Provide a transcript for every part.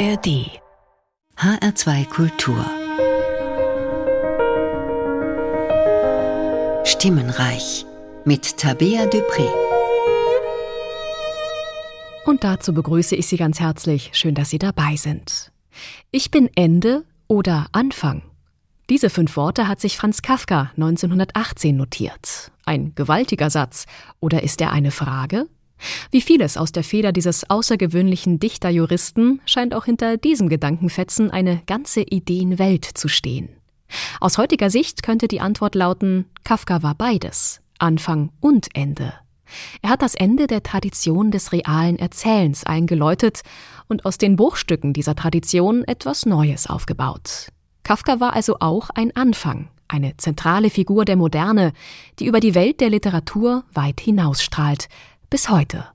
ARD HR2 Kultur Stimmenreich mit Tabea Dupré. Und dazu begrüße ich Sie ganz herzlich. Schön, dass Sie dabei sind. Ich bin Ende oder Anfang. Diese fünf Worte hat sich Franz Kafka 1918 notiert. Ein gewaltiger Satz. Oder ist er eine Frage? Wie vieles aus der Feder dieses außergewöhnlichen Dichterjuristen scheint auch hinter diesem Gedankenfetzen eine ganze Ideenwelt zu stehen. Aus heutiger Sicht könnte die Antwort lauten, Kafka war beides, Anfang und Ende. Er hat das Ende der Tradition des realen Erzählens eingeläutet und aus den Bruchstücken dieser Tradition etwas Neues aufgebaut. Kafka war also auch ein Anfang, eine zentrale Figur der Moderne, die über die Welt der Literatur weit hinausstrahlt, bis heute.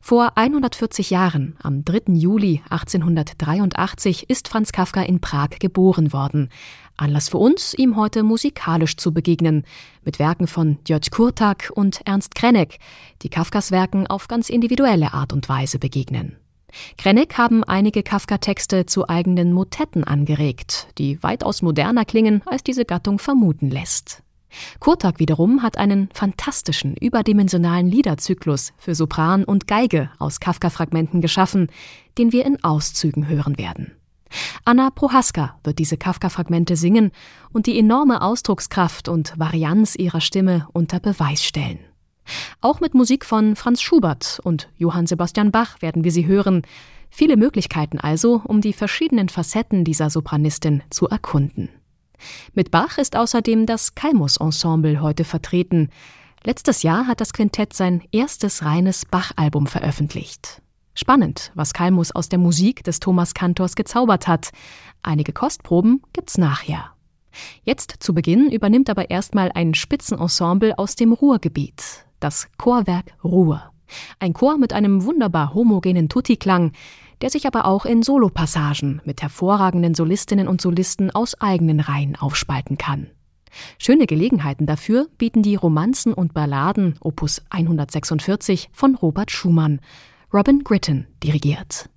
Vor 140 Jahren, am 3. Juli 1883, ist Franz Kafka in Prag geboren worden. Anlass für uns, ihm heute musikalisch zu begegnen, mit Werken von György Kurtak und Ernst Krenek, die Kafkas Werken auf ganz individuelle Art und Weise begegnen. Krenek haben einige Kafka-Texte zu eigenen Motetten angeregt, die weitaus moderner klingen, als diese Gattung vermuten lässt. Kurtak wiederum hat einen fantastischen, überdimensionalen Liederzyklus für Sopran und Geige aus Kafka-Fragmenten geschaffen, den wir in Auszügen hören werden. Anna Prohaska wird diese Kafka-Fragmente singen und die enorme Ausdruckskraft und Varianz ihrer Stimme unter Beweis stellen. Auch mit Musik von Franz Schubert und Johann Sebastian Bach werden wir sie hören. Viele Möglichkeiten also, um die verschiedenen Facetten dieser Sopranistin zu erkunden. Mit Bach ist außerdem das Kalmus-Ensemble heute vertreten. Letztes Jahr hat das Quintett sein erstes reines Bach-Album veröffentlicht. Spannend, was Kalmus aus der Musik des Thomas Kantors gezaubert hat. Einige Kostproben gibt's nachher. Jetzt zu Beginn übernimmt aber erstmal ein Spitzenensemble aus dem Ruhrgebiet, das Chorwerk Ruhr. Ein Chor mit einem wunderbar homogenen Tutti-Klang, der sich aber auch in Solopassagen mit hervorragenden Solistinnen und Solisten aus eigenen Reihen aufspalten kann. Schöne Gelegenheiten dafür bieten die Romanzen und Balladen Opus 146 von Robert Schumann. Robin Gritton dirigiert.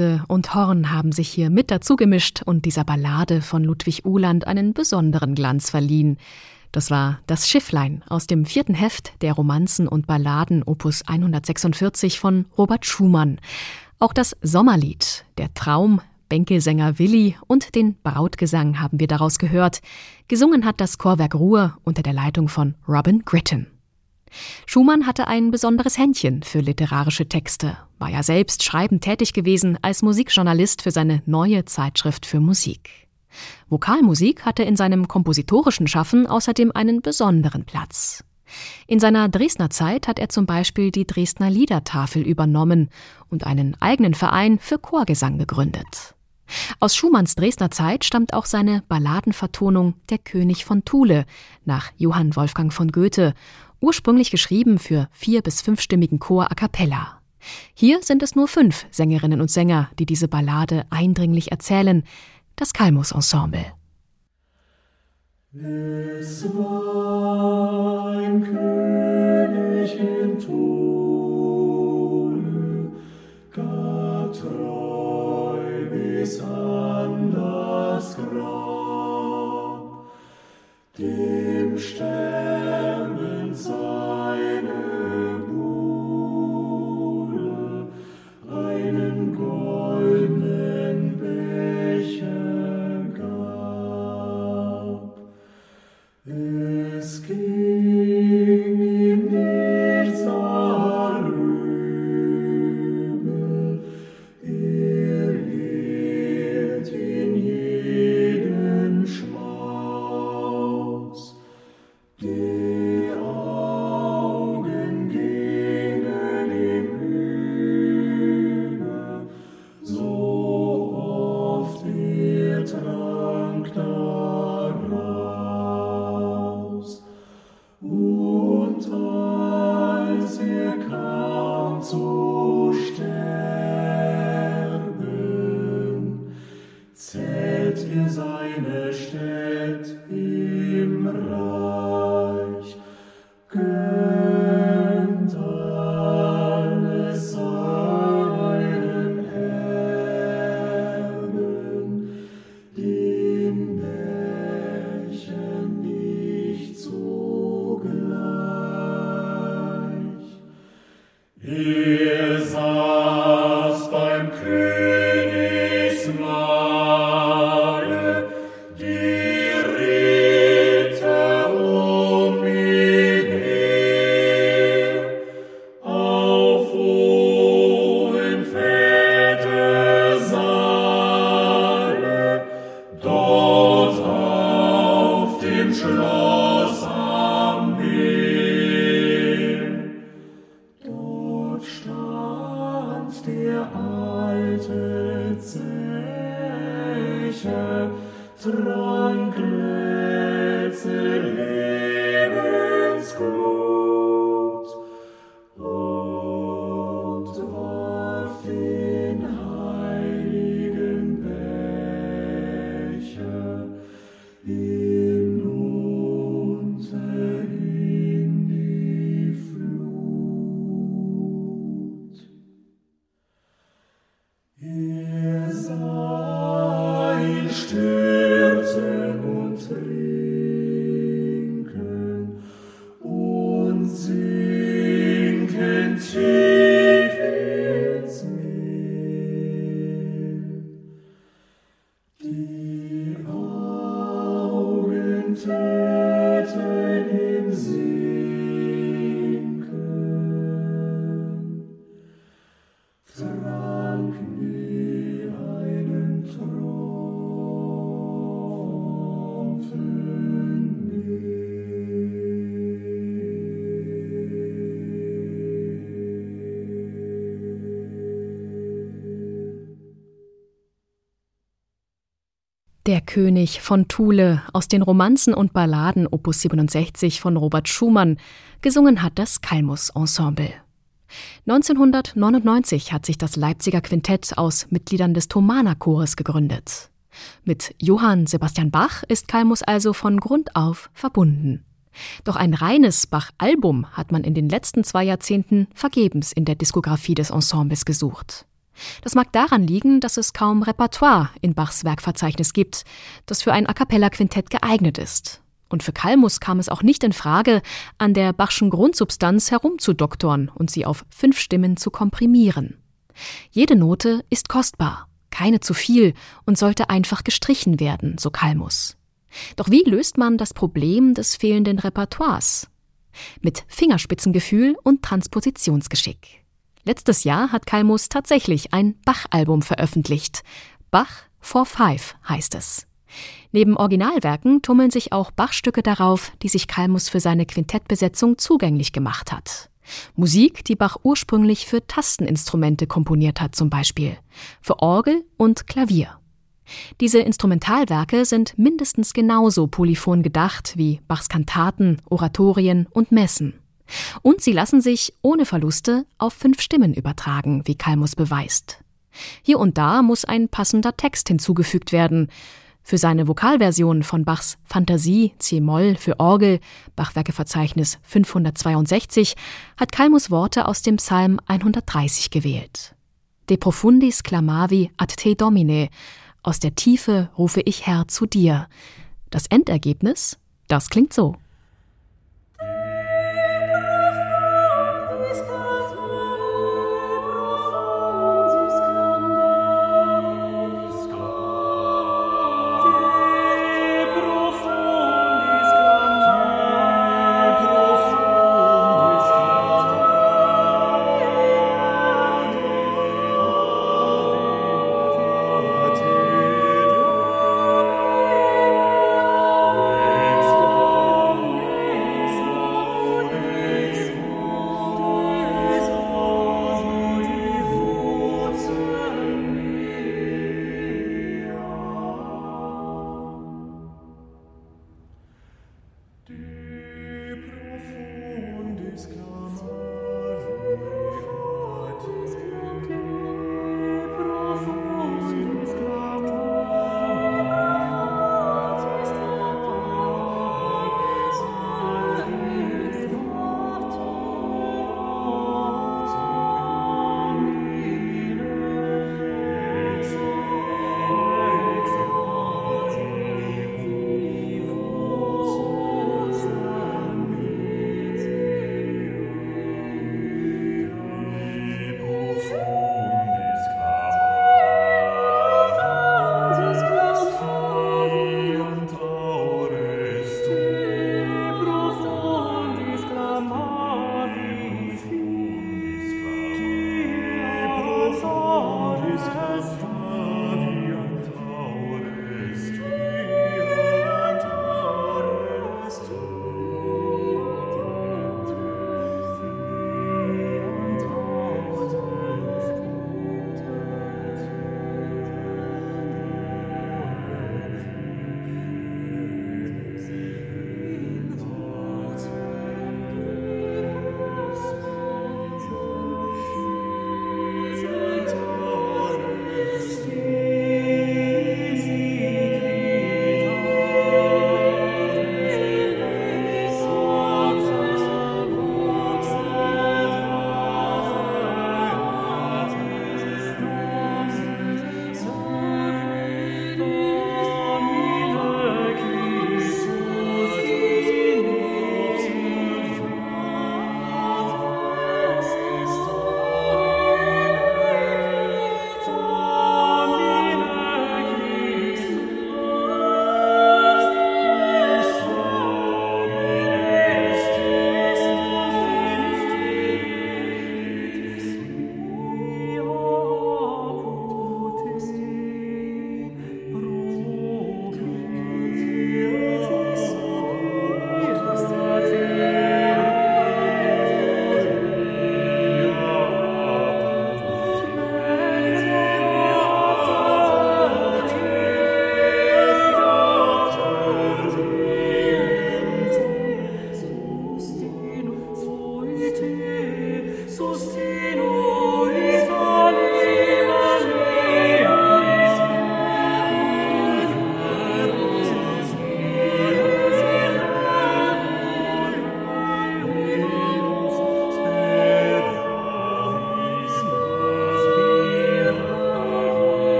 Flöte und Horn haben sich hier mit dazugemischt und dieser Ballade von Ludwig Uhland einen besonderen Glanz verliehen. Das war das Schifflein aus dem vierten Heft der Romanzen und Balladen Opus 146 von Robert Schumann. Auch das Sommerlied, der Traum, Bänkelsänger Willi und den Brautgesang haben wir daraus gehört. Gesungen hat das Chorwerk Ruhr unter der Leitung von Robin Gritton. Schumann hatte ein besonderes Händchen für literarische Texte, war ja selbst schreibend tätig gewesen als Musikjournalist für seine neue Zeitschrift für Musik. Vokalmusik hatte in seinem kompositorischen Schaffen außerdem einen besonderen Platz. In seiner Dresdner Zeit hat er zum Beispiel die Dresdner Liedertafel übernommen und einen eigenen Verein für Chorgesang gegründet. Aus Schumanns Dresdner Zeit stammt auch seine Balladenvertonung Der König von Thule nach Johann Wolfgang von Goethe, ursprünglich geschrieben für vier- bis fünfstimmigen Chor a cappella. Hier sind es nur fünf Sängerinnen und Sänger, die diese Ballade eindringlich erzählen, das Kalmus Ensemble. Es war ein König in Tone, gab treu bis an das Grab, dem Sterben return in. Der König von Thule aus den Romanzen und Balladen Opus 67 von Robert Schumann. Gesungen hat das Kalmus Ensemble. 1999 hat sich das Leipziger Quintett aus Mitgliedern des Thomaner Chores gegründet. Mit Johann Sebastian Bach ist Kalmus also von Grund auf verbunden. Doch ein reines Bach-Album hat man in den letzten zwei Jahrzehnten vergebens in der Diskografie des Ensembles gesucht. Das mag daran liegen, dass es kaum Repertoire in Bachs Werkverzeichnis gibt, das für ein A cappella Quintett geeignet ist. Und für Kalmus kam es auch nicht in Frage, an der Bachschen Grundsubstanz herumzudoktorn und sie auf fünf Stimmen zu komprimieren. Jede Note ist kostbar, keine zu viel und sollte einfach gestrichen werden, so Kalmus. Doch wie löst man das Problem des fehlenden Repertoires? Mit Fingerspitzengefühl und Transpositionsgeschick. Letztes Jahr hat Kalmus tatsächlich ein Bach-Album veröffentlicht. Bach for Five heißt es. Neben Originalwerken tummeln sich auch Bachstücke darauf, die sich Kalmus für seine Quintettbesetzung zugänglich gemacht hat. Musik, die Bach ursprünglich für Tasteninstrumente komponiert hat, zum Beispiel für Orgel und Klavier. Diese Instrumentalwerke sind mindestens genauso polyphon gedacht wie Bachs Kantaten, Oratorien und Messen. Und sie lassen sich ohne Verluste auf fünf Stimmen übertragen, wie Kalmus beweist. Hier und da muss ein passender Text hinzugefügt werden, für seine Vokalversion von Bachs Fantasie C-Moll für Orgel, Bachwerkeverzeichnis 562, hat Kalmus Worte aus dem Psalm 130 gewählt. De profundis clamavi ad te domine, aus der Tiefe rufe ich Herr zu dir. Das Endergebnis, das klingt so.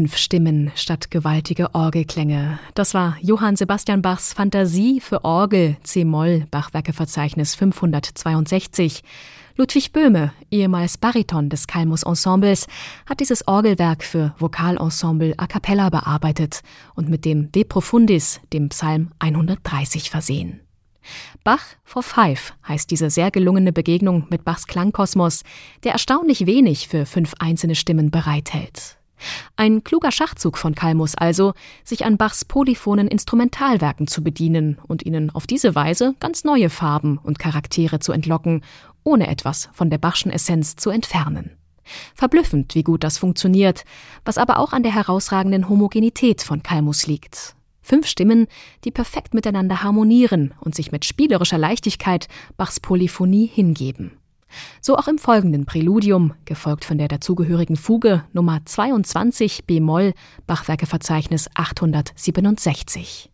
Fünf Stimmen statt gewaltige Orgelklänge. Das war Johann Sebastian Bachs Fantasie für Orgel C-Moll Bachwerkeverzeichnis 562. Ludwig Böhme, ehemals Bariton des Kalmus Ensembles, hat dieses Orgelwerk für Vokalensemble a cappella bearbeitet und mit dem De Profundis, dem Psalm 130, versehen. Bach for Five heißt diese sehr gelungene Begegnung mit Bachs Klangkosmos, der erstaunlich wenig für fünf einzelne Stimmen bereithält. Ein kluger Schachzug von Kalmus also, sich an Bachs polyphonen Instrumentalwerken zu bedienen und ihnen auf diese Weise ganz neue Farben und Charaktere zu entlocken, ohne etwas von der Bachschen Essenz zu entfernen. Verblüffend, wie gut das funktioniert, was aber auch an der herausragenden Homogenität von Kalmus liegt. Fünf Stimmen, die perfekt miteinander harmonieren und sich mit spielerischer Leichtigkeit Bachs Polyphonie hingeben. So auch im folgenden Präludium, gefolgt von der dazugehörigen Fuge Nummer 22 b-Moll, Bachwerkeverzeichnis 867.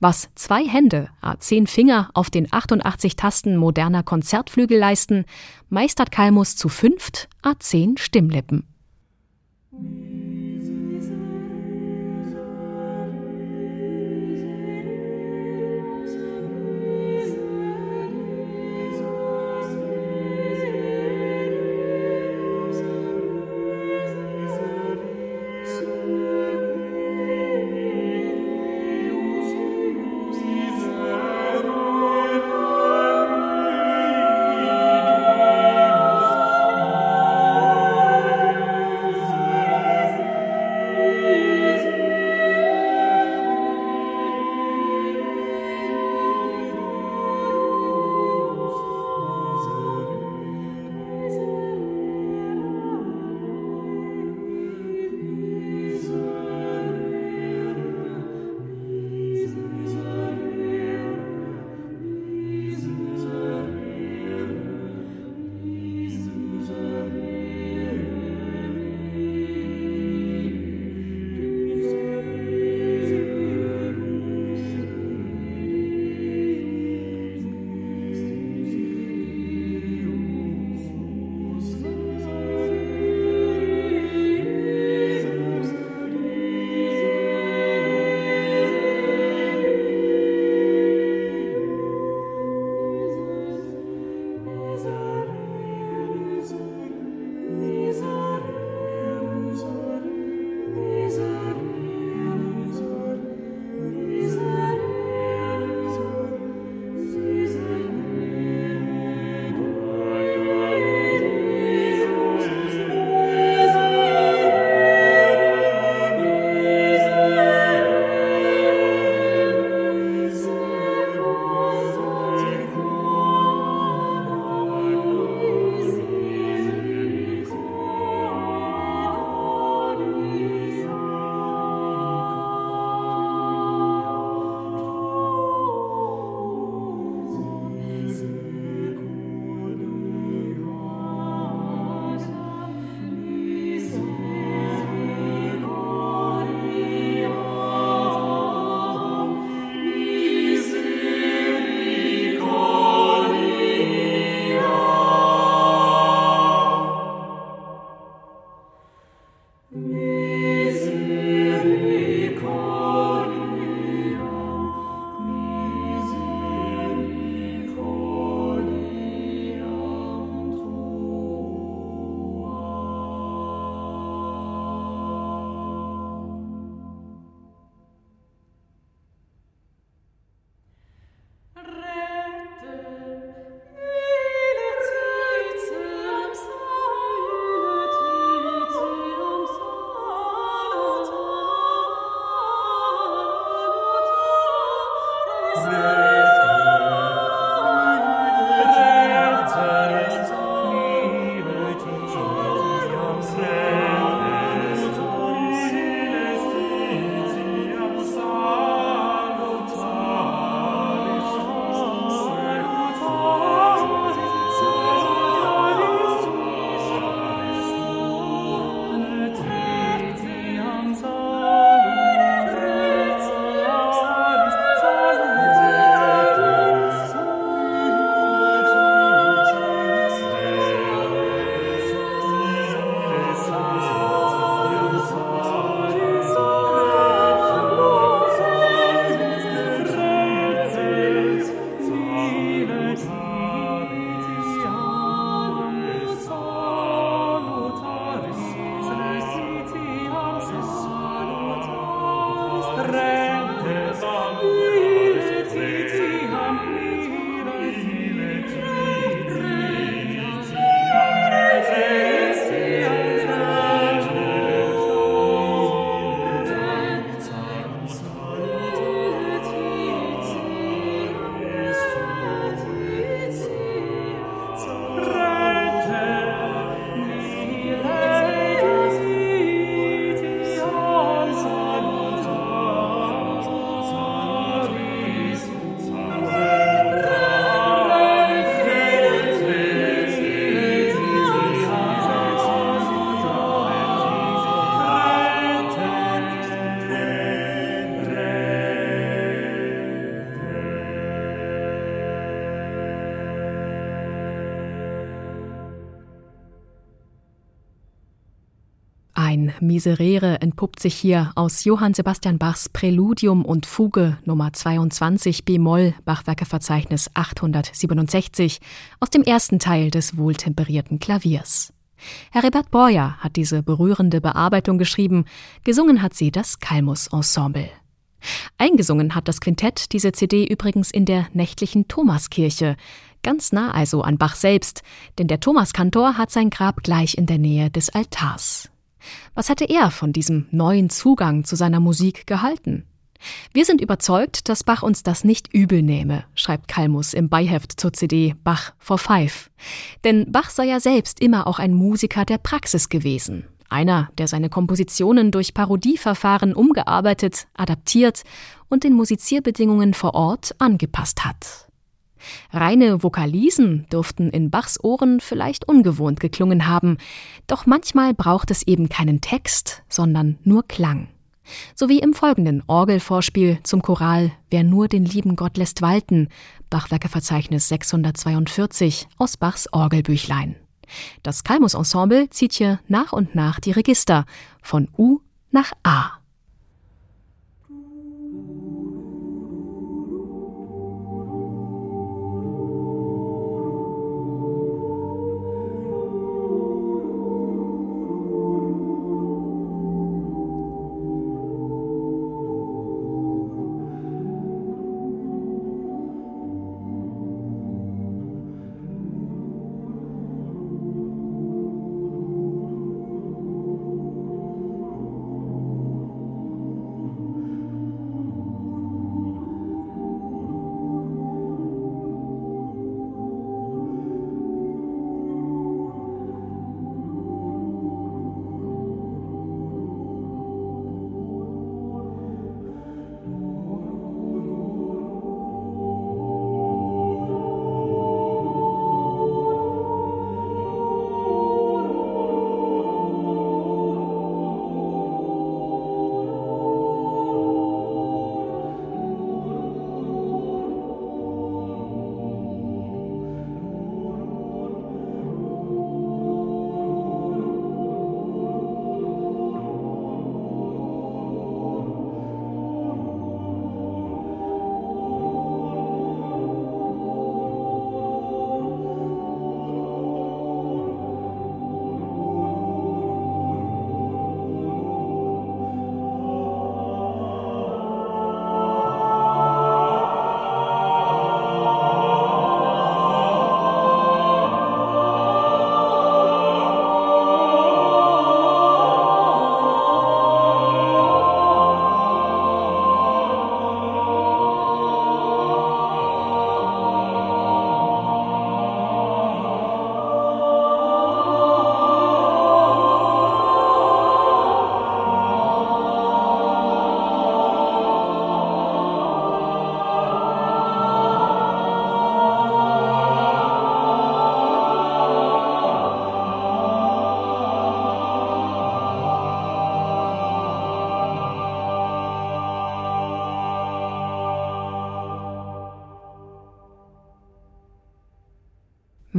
Was zwei Hände, a10 Finger auf den 88 Tasten moderner Konzertflügel leisten, meistert Kalmus zu fünft a10 Stimmlippen. Miserere entpuppt sich hier aus Johann Sebastian Bachs Präludium und Fuge Nummer 22 B-Moll Bachwerkeverzeichnis 867 aus dem ersten Teil des wohltemperierten Klaviers. Herbert Borja hat diese berührende Bearbeitung geschrieben, gesungen hat sie das Kalmus Ensemble. Eingesungen hat das Quintett diese CD übrigens in der nächtlichen Thomaskirche, ganz nah also an Bach selbst, denn der Thomaskantor hat sein Grab gleich in der Nähe des Altars. Was hatte er von diesem neuen Zugang zu seiner Musik gehalten? Wir sind überzeugt, dass Bach uns das nicht übel nehme, schreibt Kalmus im Beiheft zur CD Bach for Five. Denn Bach sei ja selbst immer auch ein Musiker der Praxis gewesen. Einer, der seine Kompositionen durch Parodieverfahren umgearbeitet, adaptiert und den Musizierbedingungen vor Ort angepasst hat. Reine Vokalisen dürften in Bachs Ohren vielleicht ungewohnt geklungen haben, doch manchmal braucht es eben keinen Text, sondern nur Klang. So wie im folgenden Orgelvorspiel zum Choral Wer nur den lieben Gott lässt walten, Bachwerkeverzeichnis 642 aus Bachs Orgelbüchlein. Das Kalmus Ensemble zieht hier nach und nach die Register von U nach A.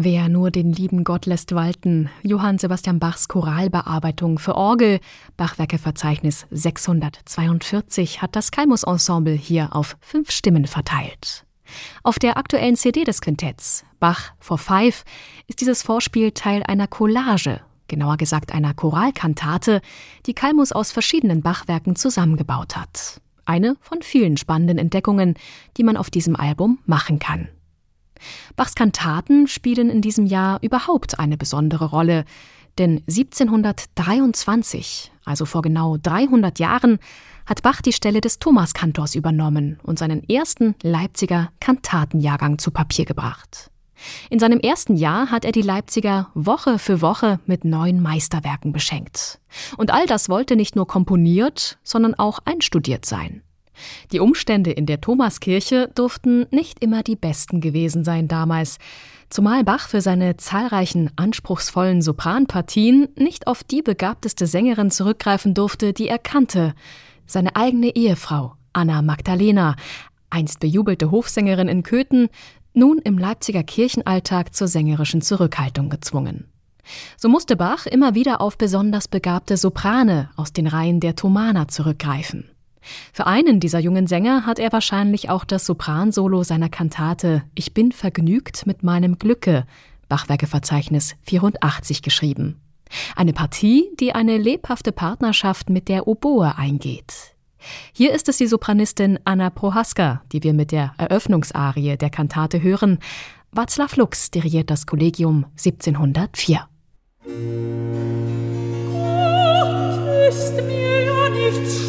Wer nur den lieben Gott lässt walten, Johann Sebastian Bachs Choralbearbeitung für Orgel, Bachwerkeverzeichnis 642 hat das Kalmus Ensemble hier auf fünf Stimmen verteilt. Auf der aktuellen CD des Quintetts, Bach for Five, ist dieses Vorspiel Teil einer Collage, genauer gesagt einer Choralkantate, die Kalmus aus verschiedenen Bachwerken zusammengebaut hat. Eine von vielen spannenden Entdeckungen, die man auf diesem Album machen kann. Bachs Kantaten spielen in diesem Jahr überhaupt eine besondere Rolle, denn 1723, also vor genau 300 Jahren, hat Bach die Stelle des Thomaskantors übernommen und seinen ersten Leipziger Kantatenjahrgang zu Papier gebracht. In seinem ersten Jahr hat er die Leipziger Woche für Woche mit neuen Meisterwerken beschenkt. Und all das wollte nicht nur komponiert, sondern auch einstudiert sein. Die Umstände in der Thomaskirche durften nicht immer die besten gewesen sein damals, zumal Bach für seine zahlreichen anspruchsvollen Sopranpartien nicht auf die begabteste Sängerin zurückgreifen durfte, die er kannte, seine eigene Ehefrau Anna Magdalena, einst bejubelte Hofsängerin in Köthen, nun im Leipziger Kirchenalltag zur sängerischen Zurückhaltung gezwungen. So musste Bach immer wieder auf besonders begabte Soprane aus den Reihen der Thomaner zurückgreifen. Für einen dieser jungen Sänger hat er wahrscheinlich auch das Sopransolo seiner Kantate Ich bin vergnügt mit meinem Glücke, Bachwerkeverzeichnis 84 geschrieben. Eine Partie, die eine lebhafte Partnerschaft mit der Oboe eingeht. Hier ist es die Sopranistin Anna Prohaska, die wir mit der Eröffnungsarie der Kantate hören. Václav Lux dirigiert das Kollegium 1704. Gott ist mir ja nichts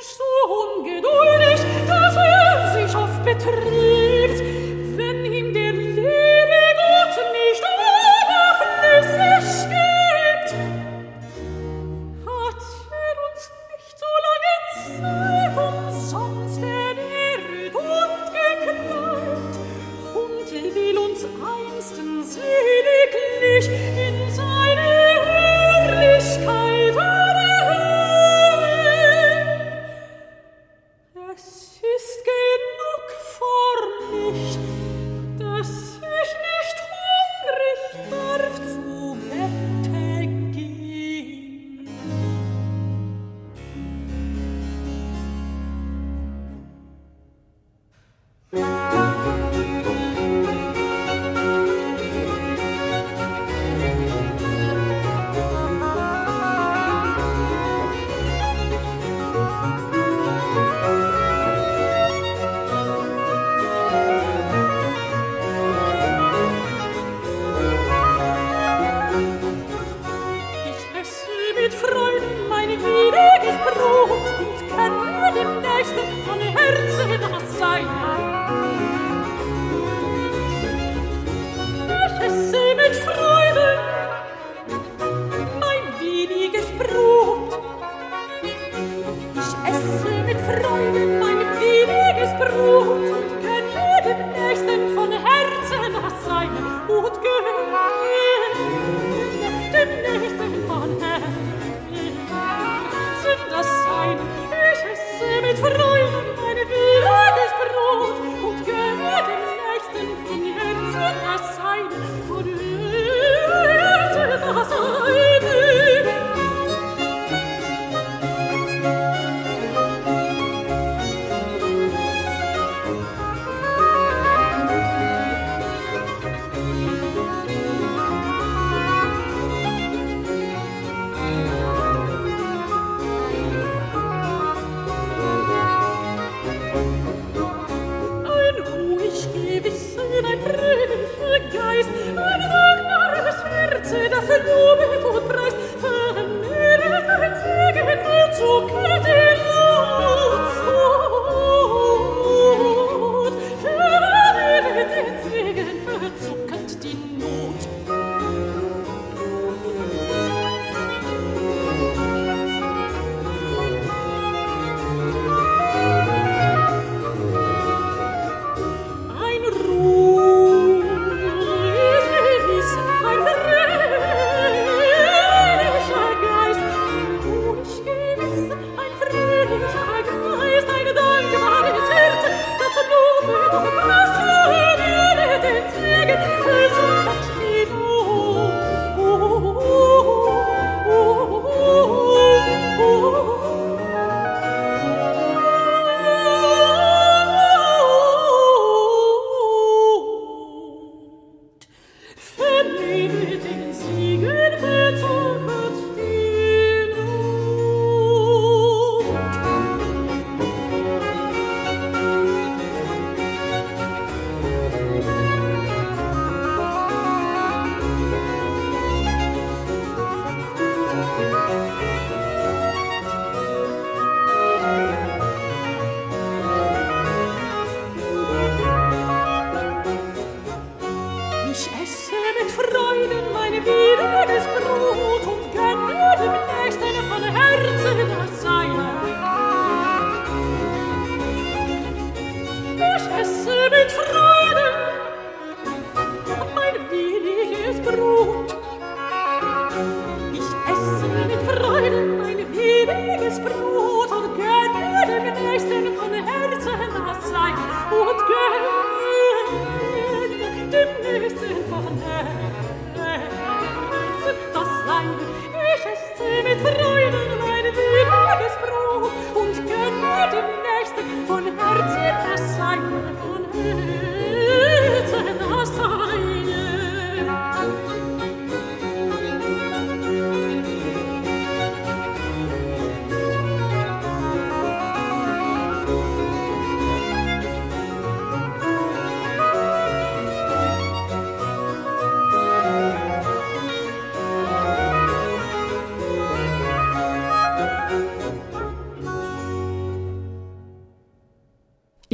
so ungeduldig, dass er sich oft betrieb.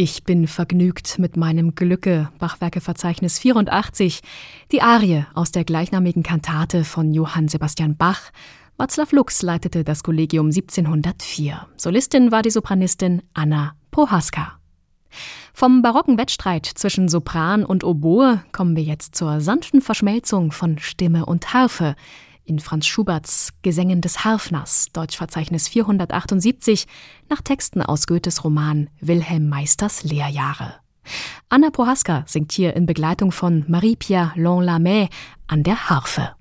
Ich bin vergnügt mit meinem Glücke, Bachwerkeverzeichnis 84, die Arie aus der gleichnamigen Kantate von Johann Sebastian Bach. Václav Lux leitete das Kollegium 1704. Solistin war die Sopranistin Anna Prohaska. Vom barocken Wettstreit zwischen Sopran und Oboe kommen wir jetzt zur sanften Verschmelzung von Stimme und Harfe, in Franz Schuberts Gesängen des Harfners, Deutschverzeichnis 478, nach Texten aus Goethes Roman Wilhelm Meisters Lehrjahre. Anna Prohaska singt hier in Begleitung von Marie-Pierre Lonlamé an der Harfe.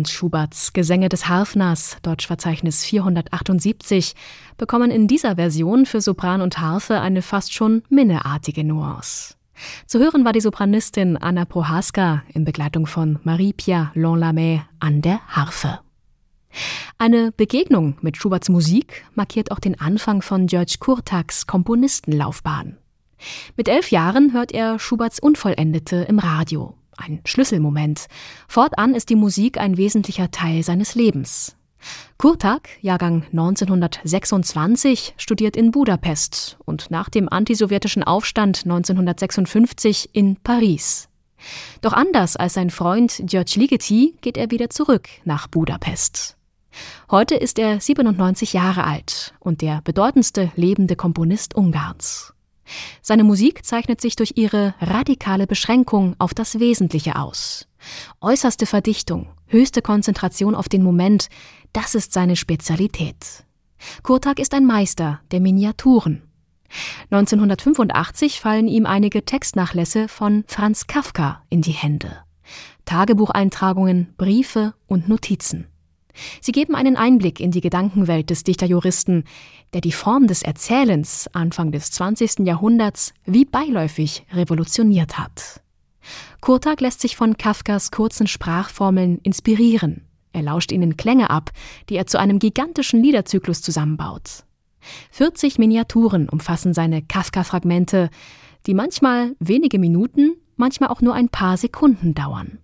Franz Schuberts Gesänge des Harfners, Deutschverzeichnis 478, bekommen in dieser Version für Sopran und Harfe eine fast schon minneartige Nuance. Zu hören war die Sopranistin Anna Prohaska in Begleitung von Marie-Pierre Lonlamé an der Harfe. Eine Begegnung mit Schuberts Musik markiert auch den Anfang von George Kurtaks Komponistenlaufbahn. Mit elf Jahren hört er Schuberts Unvollendete im Radio ein Schlüsselmoment. Fortan ist die Musik ein wesentlicher Teil seines Lebens. Kurtak, Jahrgang 1926, studiert in Budapest und nach dem antisowjetischen Aufstand 1956 in Paris. Doch anders als sein Freund George Ligeti geht er wieder zurück nach Budapest. Heute ist er 97 Jahre alt und der bedeutendste lebende Komponist Ungarns. Seine Musik zeichnet sich durch ihre radikale Beschränkung auf das Wesentliche aus. Äußerste Verdichtung, höchste Konzentration auf den Moment, das ist seine Spezialität. Kurtak ist ein Meister der Miniaturen. 1985 fallen ihm einige Textnachlässe von Franz Kafka in die Hände. Tagebucheintragungen, Briefe und Notizen. Sie geben einen Einblick in die Gedankenwelt des Dichterjuristen, der die Form des Erzählens Anfang des 20. Jahrhunderts wie beiläufig revolutioniert hat. Kurtag lässt sich von Kafkas kurzen Sprachformeln inspirieren. Er lauscht ihnen Klänge ab, die er zu einem gigantischen Liederzyklus zusammenbaut. 40 Miniaturen umfassen seine Kafka-Fragmente, die manchmal wenige Minuten, manchmal auch nur ein paar Sekunden dauern.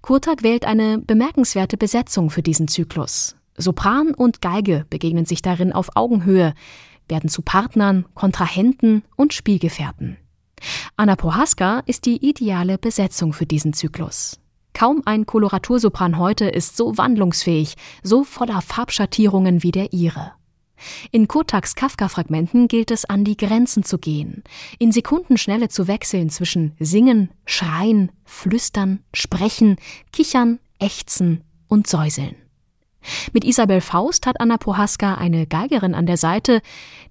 Kurtak wählt eine bemerkenswerte Besetzung für diesen Zyklus. Sopran und Geige begegnen sich darin auf Augenhöhe, werden zu Partnern, Kontrahenten und Spielgefährten. Anna Prohaska ist die ideale Besetzung für diesen Zyklus. Kaum ein Koloratursopran heute ist so wandlungsfähig, so voller Farbschattierungen wie der ihre. In Kotaks Kafka-Fragmenten gilt es, an die Grenzen zu gehen, in Sekundenschnelle zu wechseln zwischen Singen, Schreien, Flüstern, Sprechen, Kichern, Ächzen und Säuseln. Mit Isabel Faust hat Anna Prohaska eine Geigerin an der Seite,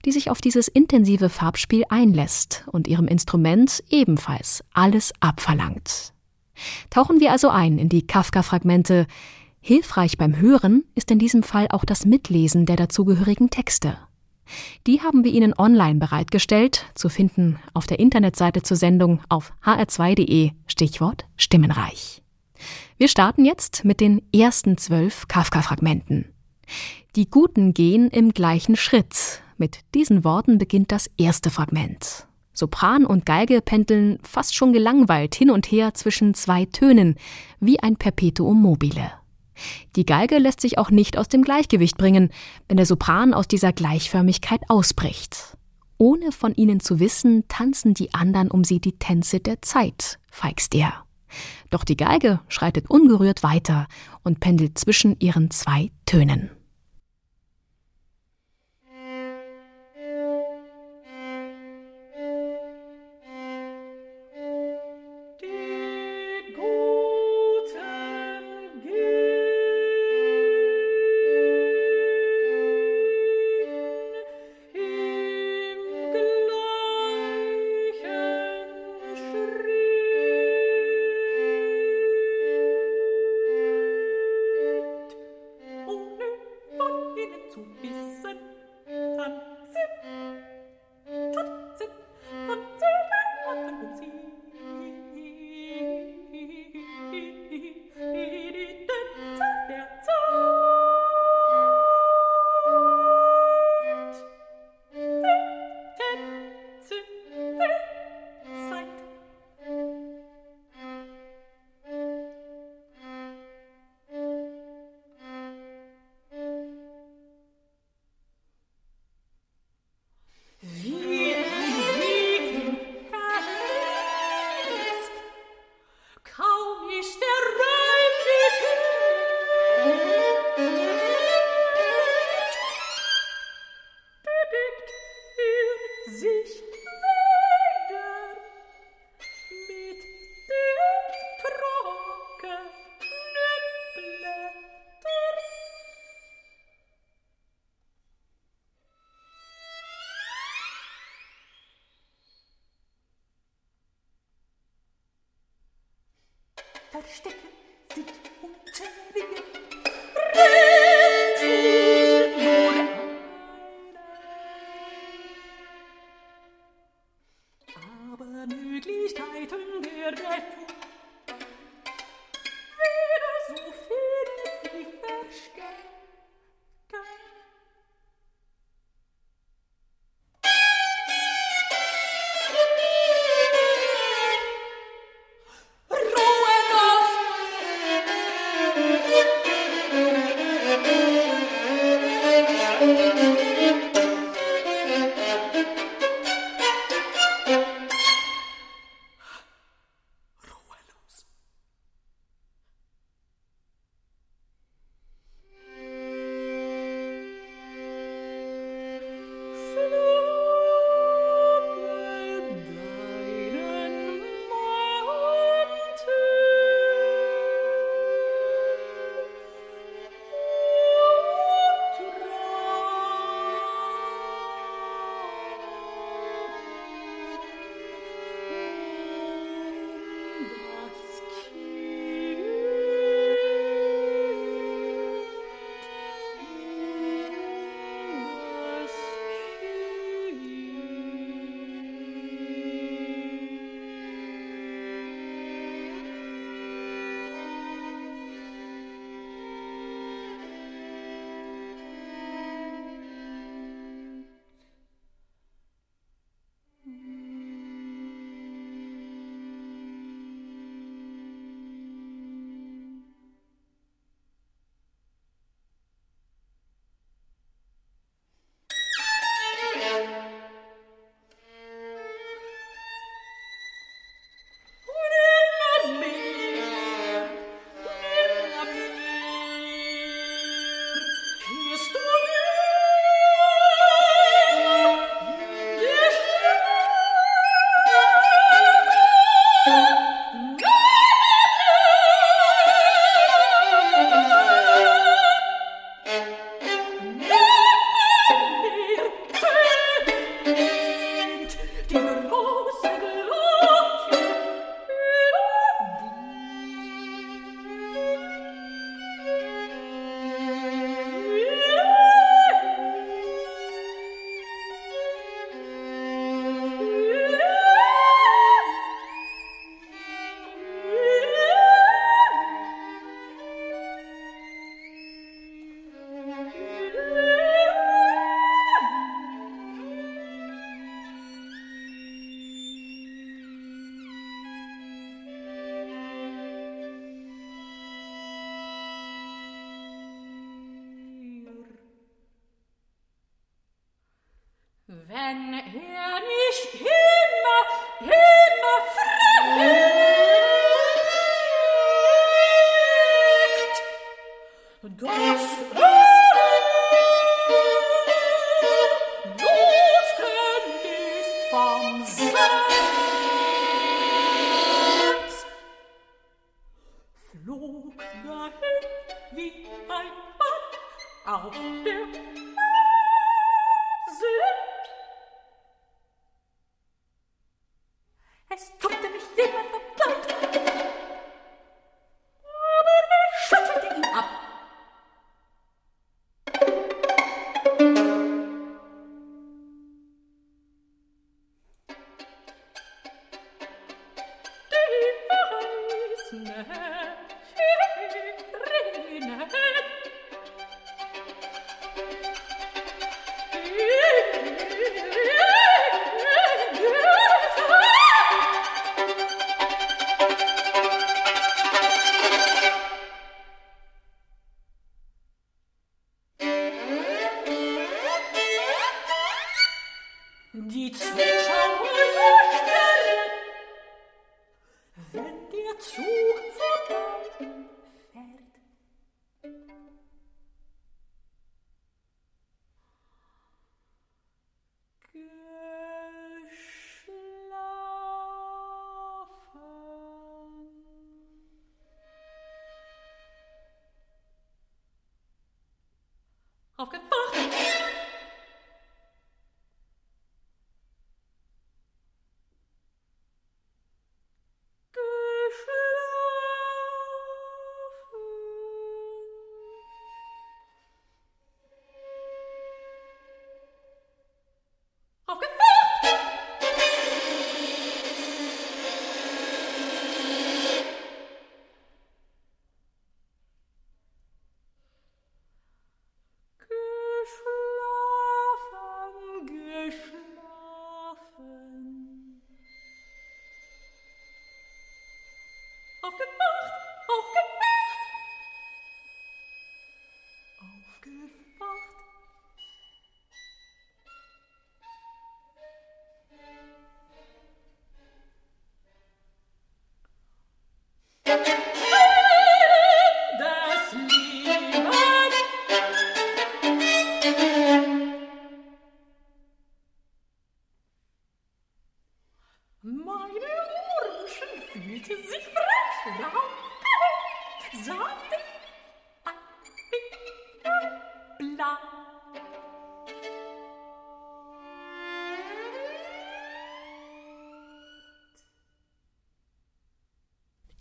die sich auf dieses intensive Farbspiel einlässt und ihrem Instrument ebenfalls alles abverlangt. Tauchen wir also ein in die Kafka-Fragmente, Hilfreich beim Hören ist in diesem Fall auch das Mitlesen der dazugehörigen Texte. Die haben wir Ihnen online bereitgestellt, zu finden auf der Internetseite zur Sendung auf hr2.de, Stichwort Stimmenreich. Wir starten jetzt mit den ersten zwölf Kafka-Fragmenten. Die Guten gehen im gleichen Schritt. Mit diesen Worten beginnt das erste Fragment. Sopran und Geige pendeln fast schon gelangweilt hin und her zwischen zwei Tönen, wie ein Perpetuum mobile. Die Geige lässt sich auch nicht aus dem Gleichgewicht bringen, wenn der Sopran aus dieser Gleichförmigkeit ausbricht. Ohne von ihnen zu wissen, tanzen die anderen um sie die Tänze der Zeit, feigst er. Doch die Geige schreitet ungerührt weiter und pendelt zwischen ihren zwei Tönen.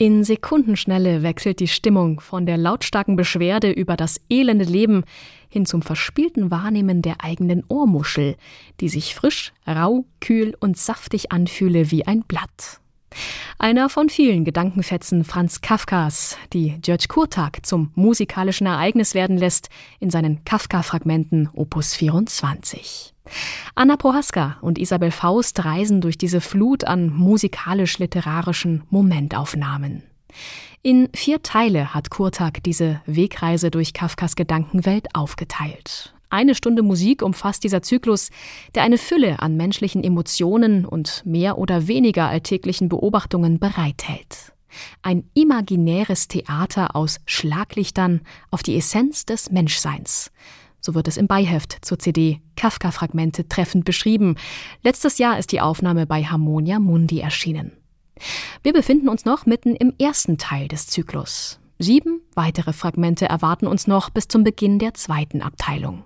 In Sekundenschnelle wechselt die Stimmung von der lautstarken Beschwerde über das elende Leben hin zum verspielten Wahrnehmen der eigenen Ohrmuschel, die sich frisch, rau, kühl und saftig anfühle wie ein Blatt. Einer von vielen Gedankenfetzen Franz Kafkas, die George Kurtag zum musikalischen Ereignis werden lässt in seinen Kafka-Fragmenten Opus 24. Anna Prohaska und Isabel Faust reisen durch diese Flut an musikalisch-literarischen Momentaufnahmen. In vier Teile hat Kurtag diese Wegreise durch Kafkas Gedankenwelt aufgeteilt. Eine Stunde Musik umfasst dieser Zyklus, der eine Fülle an menschlichen Emotionen und mehr oder weniger alltäglichen Beobachtungen bereithält. Ein imaginäres Theater aus Schlaglichtern auf die Essenz des Menschseins, so wird es im Beiheft zur CD Kafka-Fragmente treffend beschrieben. Letztes Jahr ist die Aufnahme bei Harmonia Mundi erschienen. Wir befinden uns noch mitten im ersten Teil des Zyklus. Sieben weitere Fragmente erwarten uns noch bis zum Beginn der zweiten Abteilung.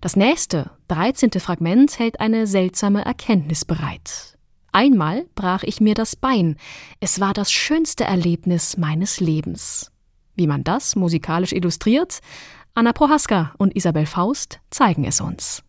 Das nächste, dreizehnte Fragment hält eine seltsame Erkenntnis bereit. Einmal brach ich mir das Bein. Es war das schönste Erlebnis meines Lebens. Wie man das musikalisch illustriert, Anna Prohaska und Isabel Faust zeigen es uns.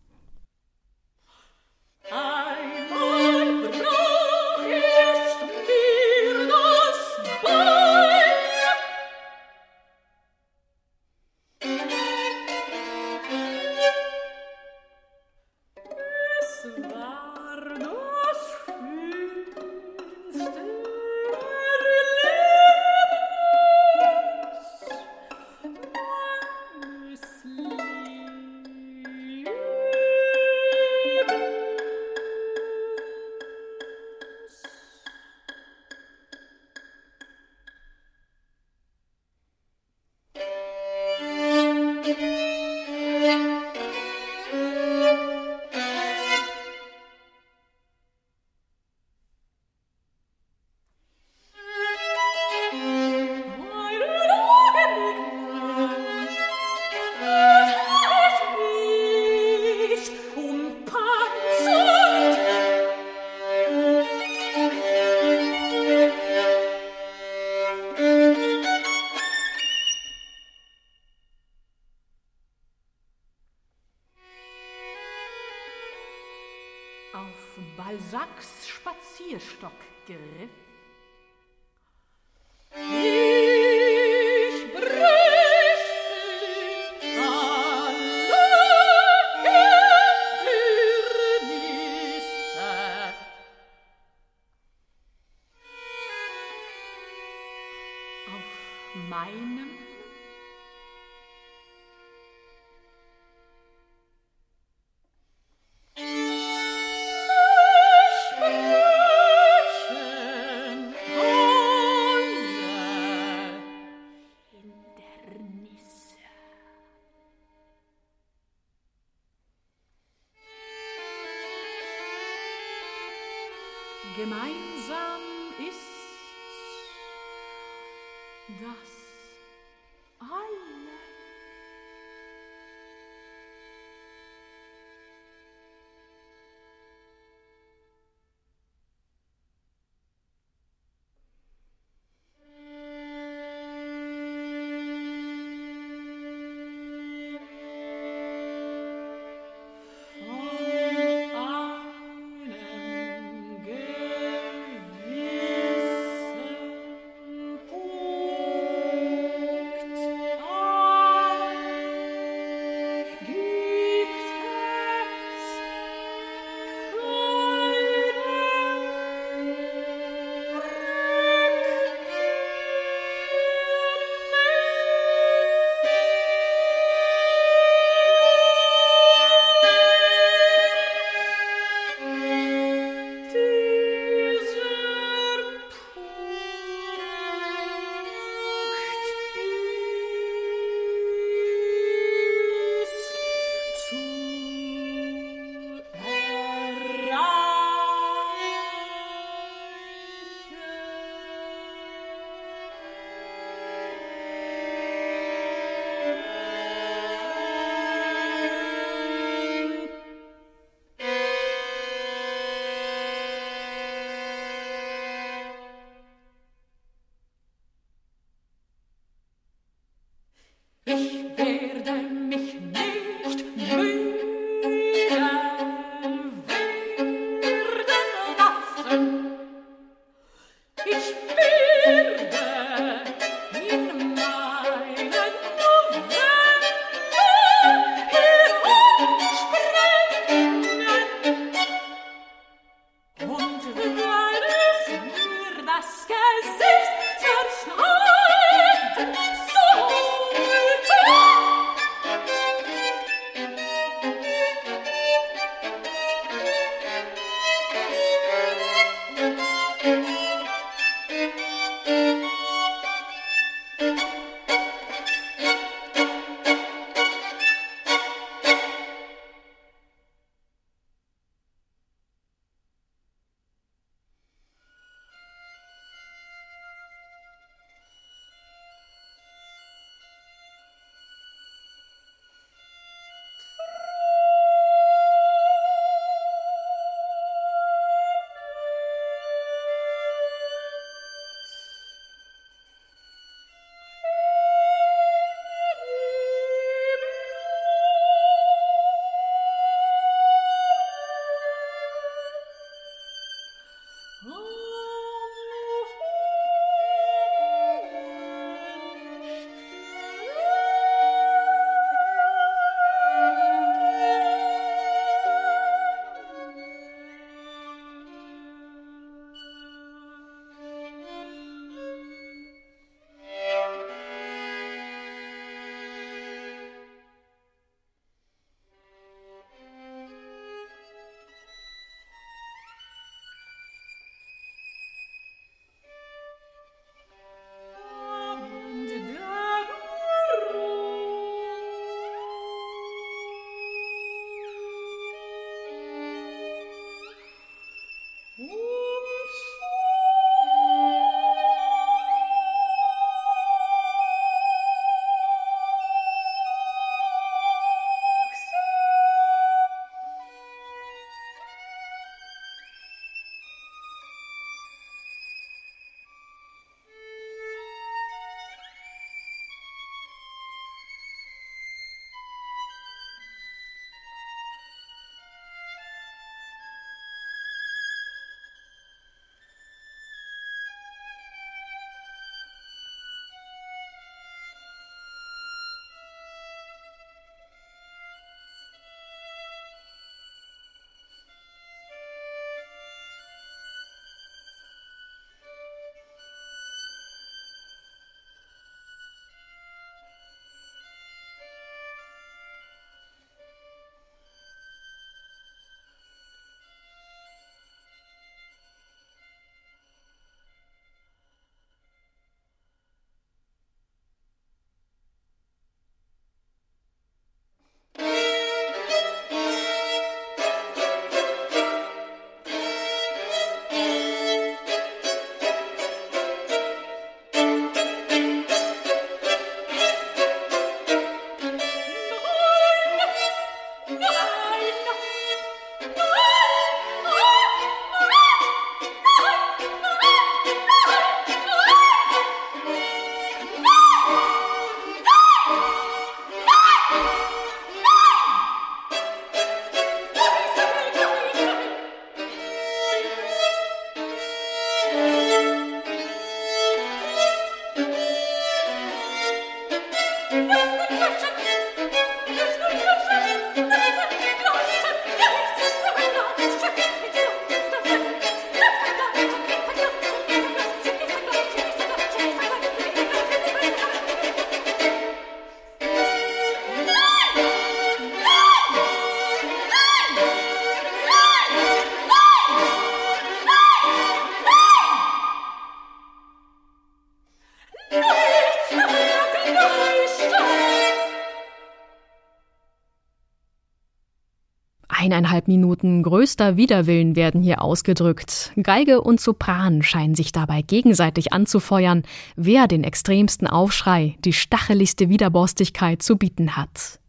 Eineinhalb Minuten größter Widerwillen werden hier ausgedrückt. Geige und Sopran scheinen sich dabei gegenseitig anzufeuern, wer den extremsten Aufschrei, die stacheligste Widerborstigkeit zu bieten hat.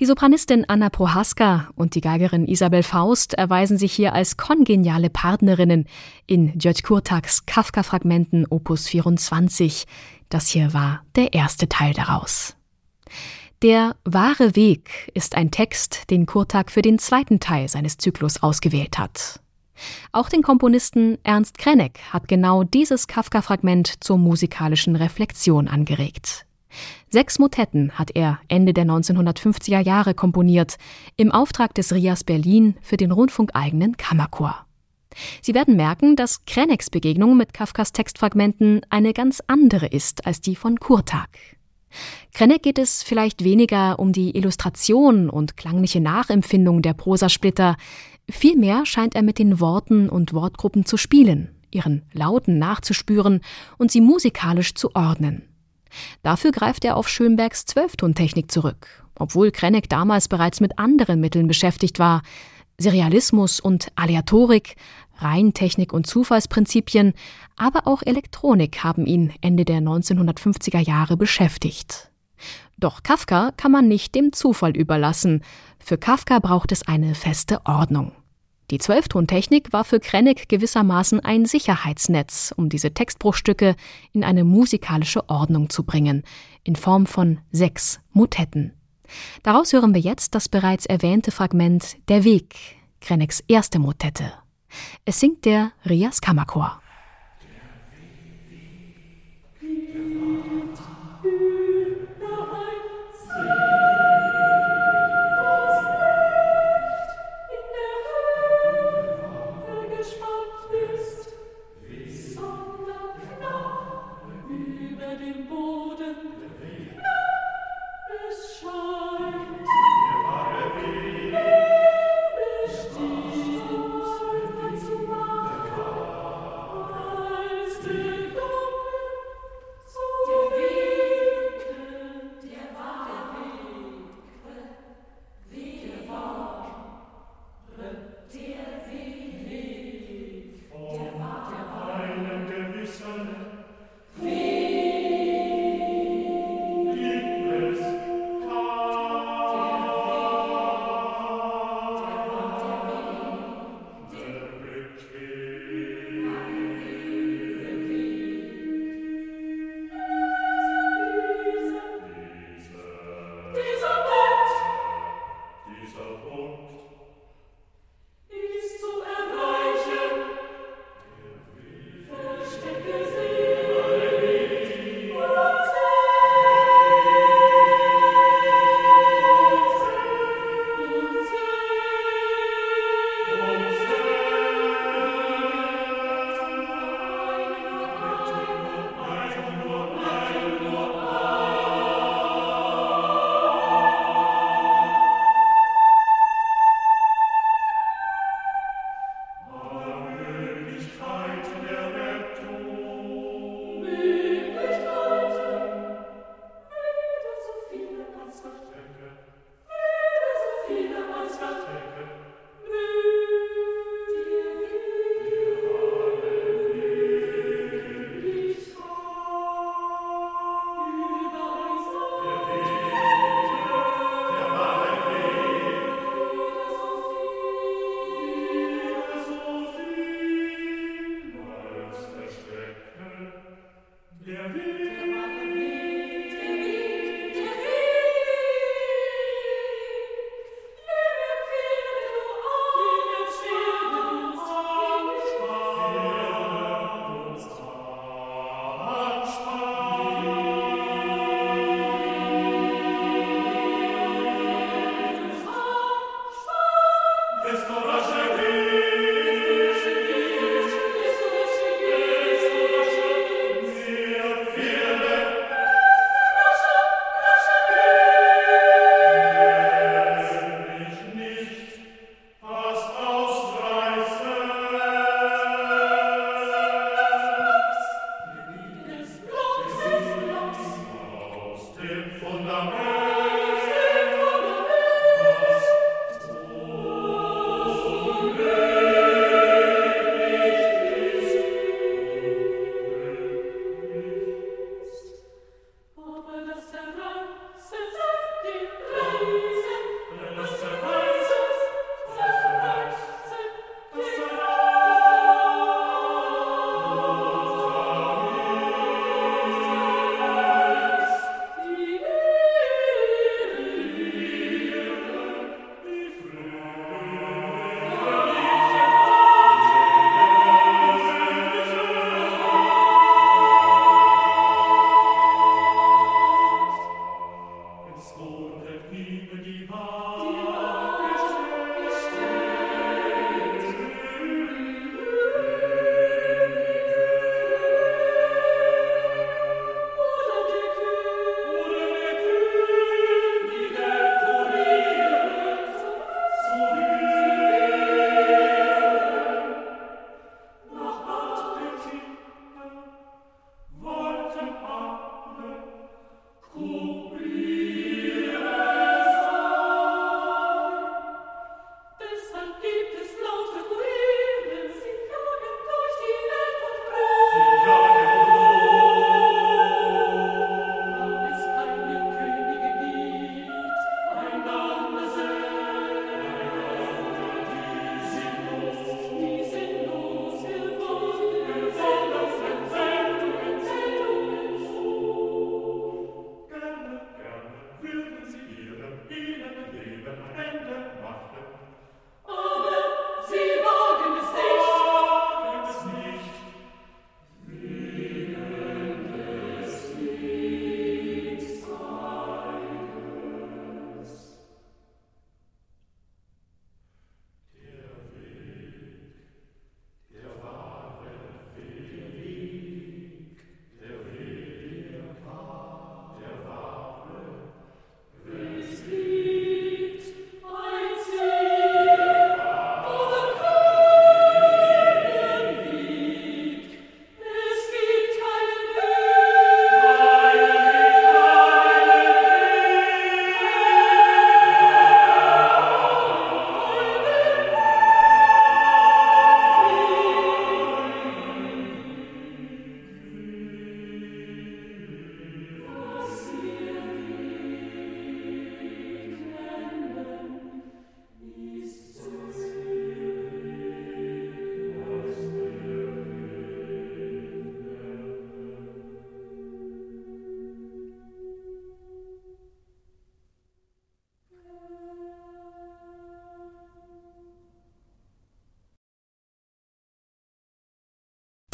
Die Sopranistin Anna Prohaska und die Geigerin Isabel Faust erweisen sich hier als kongeniale Partnerinnen in Jörg Kurtaks Kafka-Fragmenten Opus 24. Das hier war der erste Teil daraus. Der wahre Weg ist ein Text, den Kurtak für den zweiten Teil seines Zyklus ausgewählt hat. Auch den Komponisten Ernst Krenek hat genau dieses Kafka-Fragment zur musikalischen Reflexion angeregt. Sechs Motetten hat er Ende der 1950er Jahre komponiert, im Auftrag des RIAS Berlin für den rundfunkeigenen Kammerchor. Sie werden merken, dass Kreneks Begegnung mit Kafkas Textfragmenten eine ganz andere ist als die von Kurtak. Krenneck geht es vielleicht weniger um die Illustration und klangliche Nachempfindung der Prosasplitter, vielmehr scheint er mit den Worten und Wortgruppen zu spielen, ihren Lauten nachzuspüren und sie musikalisch zu ordnen. Dafür greift er auf Schönbergs Zwölftontechnik zurück, obwohl Krenneck damals bereits mit anderen Mitteln beschäftigt war. Serialismus und Aleatorik, Reintechnik und Zufallsprinzipien, aber auch Elektronik haben ihn Ende der 1950er Jahre beschäftigt. Doch Kafka kann man nicht dem Zufall überlassen. Für Kafka braucht es eine feste Ordnung. Die Zwölftontechnik war für Krennig gewissermaßen ein Sicherheitsnetz, um diese Textbruchstücke in eine musikalische Ordnung zu bringen, in Form von sechs Motetten. Daraus hören wir jetzt das bereits erwähnte Fragment Der Weg, Krennigs erste Motette. Es singt der Rias Kammerchor.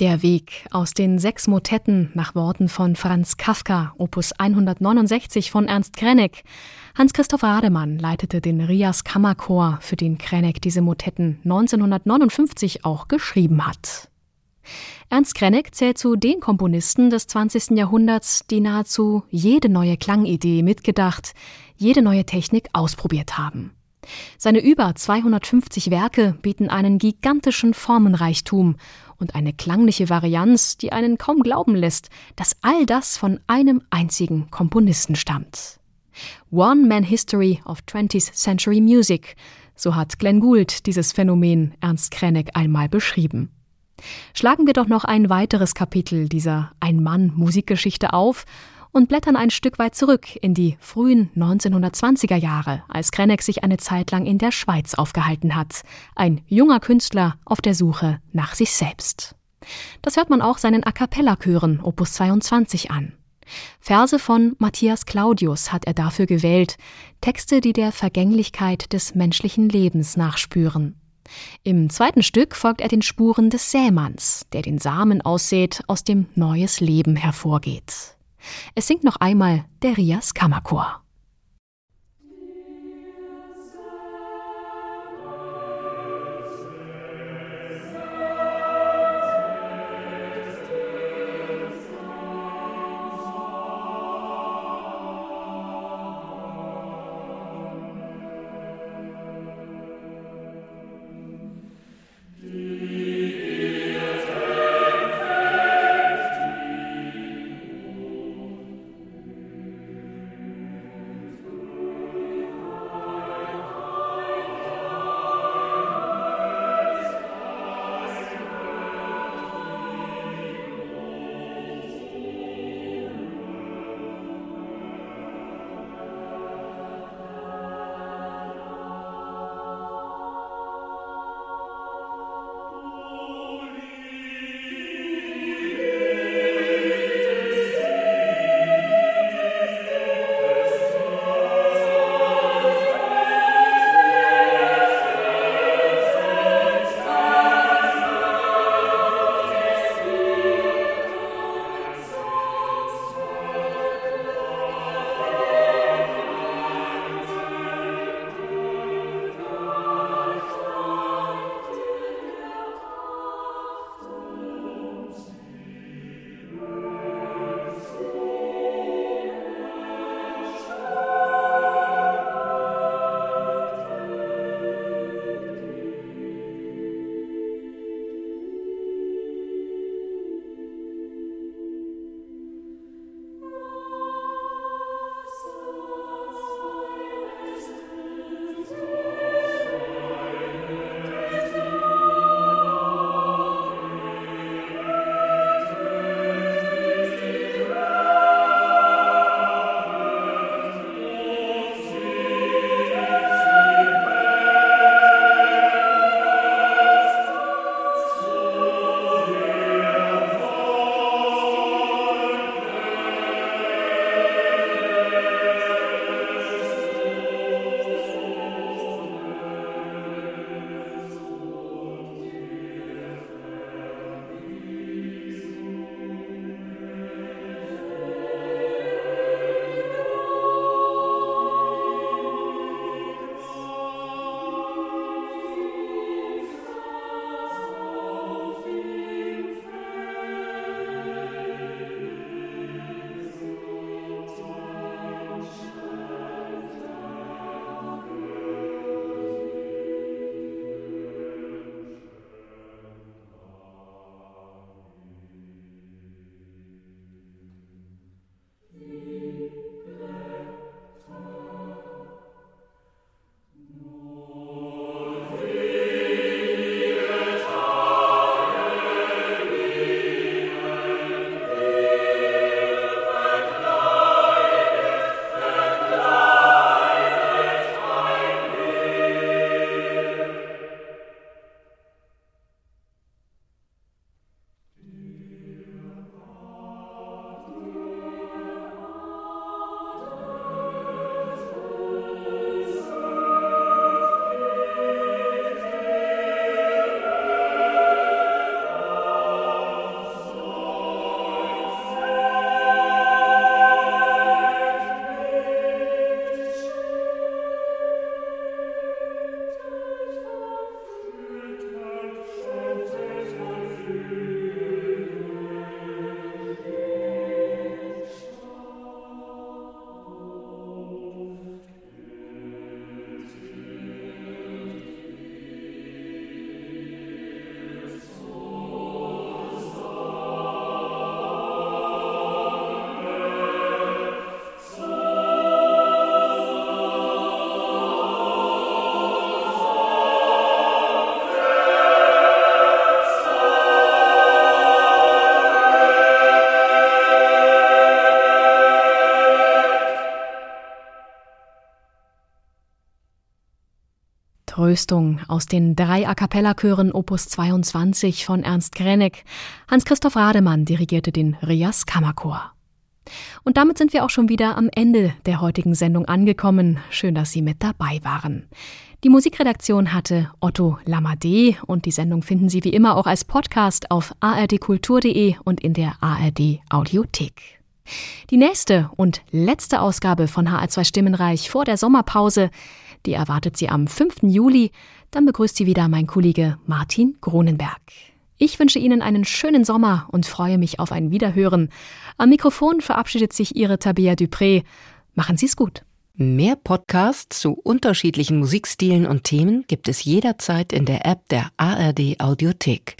Der Weg aus den sechs Motetten nach Worten von Franz Kafka, Opus 169 von Ernst Krenek. Hans-Christoph Rademann leitete den Rias Kammerchor, für den Krenek diese Motetten 1959 auch geschrieben hat. Ernst Krenek zählt zu den Komponisten des 20. Jahrhunderts, die nahezu jede neue Klangidee mitgedacht, jede neue Technik ausprobiert haben. Seine über 250 Werke bieten einen gigantischen Formenreichtum und eine klangliche Varianz, die einen kaum glauben lässt, dass all das von einem einzigen Komponisten stammt. One Man History of 20th Century Music, so hat Glenn Gould dieses Phänomen Ernst Krenek einmal beschrieben. Schlagen wir doch noch ein weiteres Kapitel dieser Ein-Mann-Musikgeschichte auf und blättern ein Stück weit zurück in die frühen 1920er Jahre, als Krenek sich eine Zeit lang in der Schweiz aufgehalten hat. Ein junger Künstler auf der Suche nach sich selbst. Das hört man auch seinen A cappella-Chören Opus 22 an. Verse von Matthias Claudius hat er dafür gewählt, Texte, die der Vergänglichkeit des menschlichen Lebens nachspüren. Im zweiten Stück folgt er den Spuren des Sämanns, der den Samen aussät, aus dem neues Leben hervorgeht. Es singt noch einmal der Rias Kammerchor. Tröstung aus den drei A cappella Chören Opus 22 von Ernst Krenek. Hans-Christoph Rademann dirigierte den Rias Kammerchor. Und damit sind wir auch schon wieder am Ende der heutigen Sendung angekommen. Schön, dass Sie mit dabei waren. Die Musikredaktion hatte Otto Lamadé und die Sendung finden Sie wie immer auch als Podcast auf ardkultur.de und in der ARD Audiothek. Die nächste und letzte Ausgabe von HR2 Stimmenreich vor der Sommerpause, die erwartet Sie am 5. Juli. Dann begrüßt Sie wieder mein Kollege Martin Gronenberg. Ich wünsche Ihnen einen schönen Sommer und freue mich auf ein Wiederhören. Am Mikrofon verabschiedet sich Ihre Tabea Dupré. Machen Sie es gut. Mehr Podcasts zu unterschiedlichen Musikstilen und Themen gibt es jederzeit in der App der ARD Audiothek.